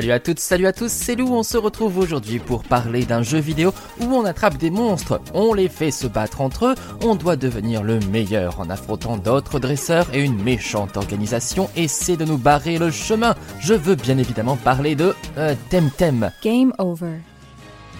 Salut à toutes, salut à tous, c'est Lou, on se retrouve aujourd'hui pour parler d'un jeu vidéo où on attrape des monstres, on les fait se battre entre eux, on doit devenir le meilleur en affrontant d'autres dresseurs et une méchante organisation essaie de nous barrer le chemin. Je veux bien évidemment parler de euh, Temtem. Game over.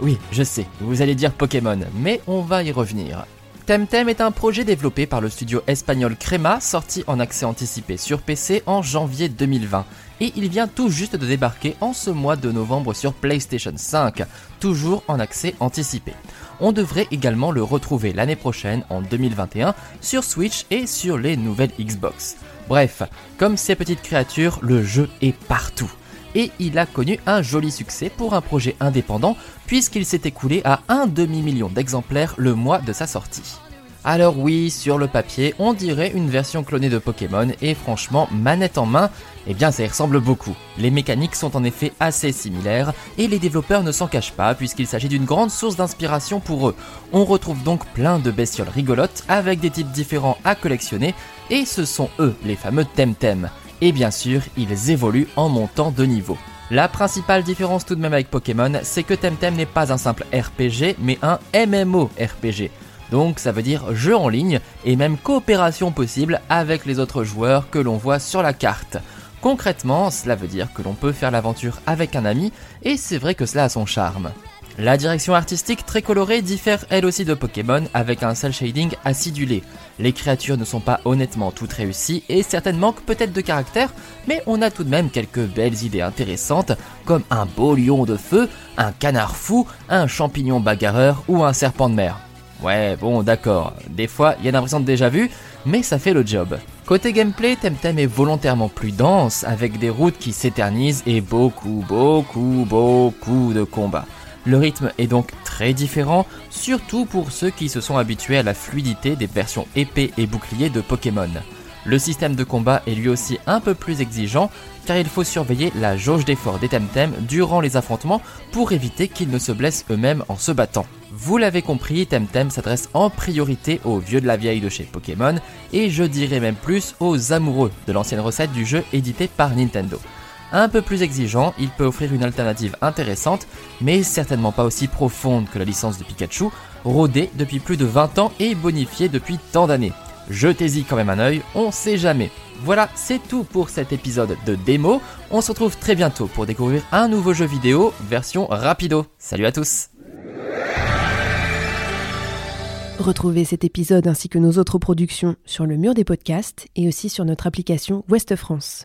Oui, je sais, vous allez dire Pokémon, mais on va y revenir. Temtem est un projet développé par le studio espagnol Crema, sorti en accès anticipé sur PC en janvier 2020 et il vient tout juste de débarquer en ce mois de novembre sur PlayStation 5, toujours en accès anticipé. On devrait également le retrouver l'année prochaine en 2021 sur Switch et sur les nouvelles Xbox. Bref, comme ces petites créatures, le jeu est partout. Et il a connu un joli succès pour un projet indépendant puisqu'il s'est écoulé à un demi-million d'exemplaires le mois de sa sortie. Alors oui, sur le papier, on dirait une version clonée de Pokémon et franchement, manette en main, eh bien ça y ressemble beaucoup. Les mécaniques sont en effet assez similaires et les développeurs ne s'en cachent pas puisqu'il s'agit d'une grande source d'inspiration pour eux. On retrouve donc plein de bestioles rigolotes avec des types différents à collectionner et ce sont eux les fameux Temtem. Et bien sûr, ils évoluent en montant de niveau. La principale différence tout de même avec Pokémon, c'est que Temtem n'est pas un simple RPG mais un MMO RPG. Donc ça veut dire jeu en ligne et même coopération possible avec les autres joueurs que l'on voit sur la carte. Concrètement, cela veut dire que l'on peut faire l'aventure avec un ami et c'est vrai que cela a son charme. La direction artistique très colorée diffère elle aussi de Pokémon avec un cel shading acidulé. Les créatures ne sont pas honnêtement toutes réussies et certaines manquent peut-être de caractère, mais on a tout de même quelques belles idées intéressantes comme un beau lion de feu, un canard fou, un champignon bagarreur ou un serpent de mer. Ouais, bon, d'accord. Des fois, il y a l'impression de déjà vu, mais ça fait le job. Côté gameplay, Temtem est volontairement plus dense, avec des routes qui s'éternisent et beaucoup, beaucoup, beaucoup de combats. Le rythme est donc très différent, surtout pour ceux qui se sont habitués à la fluidité des versions épée et bouclier de Pokémon. Le système de combat est lui aussi un peu plus exigeant car il faut surveiller la jauge d'effort des Temtem durant les affrontements pour éviter qu'ils ne se blessent eux-mêmes en se battant. Vous l'avez compris, Temtem s'adresse en priorité aux vieux de la vieille de chez Pokémon et je dirais même plus aux amoureux de l'ancienne recette du jeu édité par Nintendo. Un peu plus exigeant, il peut offrir une alternative intéressante, mais certainement pas aussi profonde que la licence de Pikachu, rodée depuis plus de 20 ans et bonifiée depuis tant d'années. Jetez-y quand même un œil, on sait jamais. Voilà, c'est tout pour cet épisode de démo. On se retrouve très bientôt pour découvrir un nouveau jeu vidéo, version rapido. Salut à tous Retrouvez cet épisode ainsi que nos autres productions sur le mur des podcasts et aussi sur notre application Ouest France.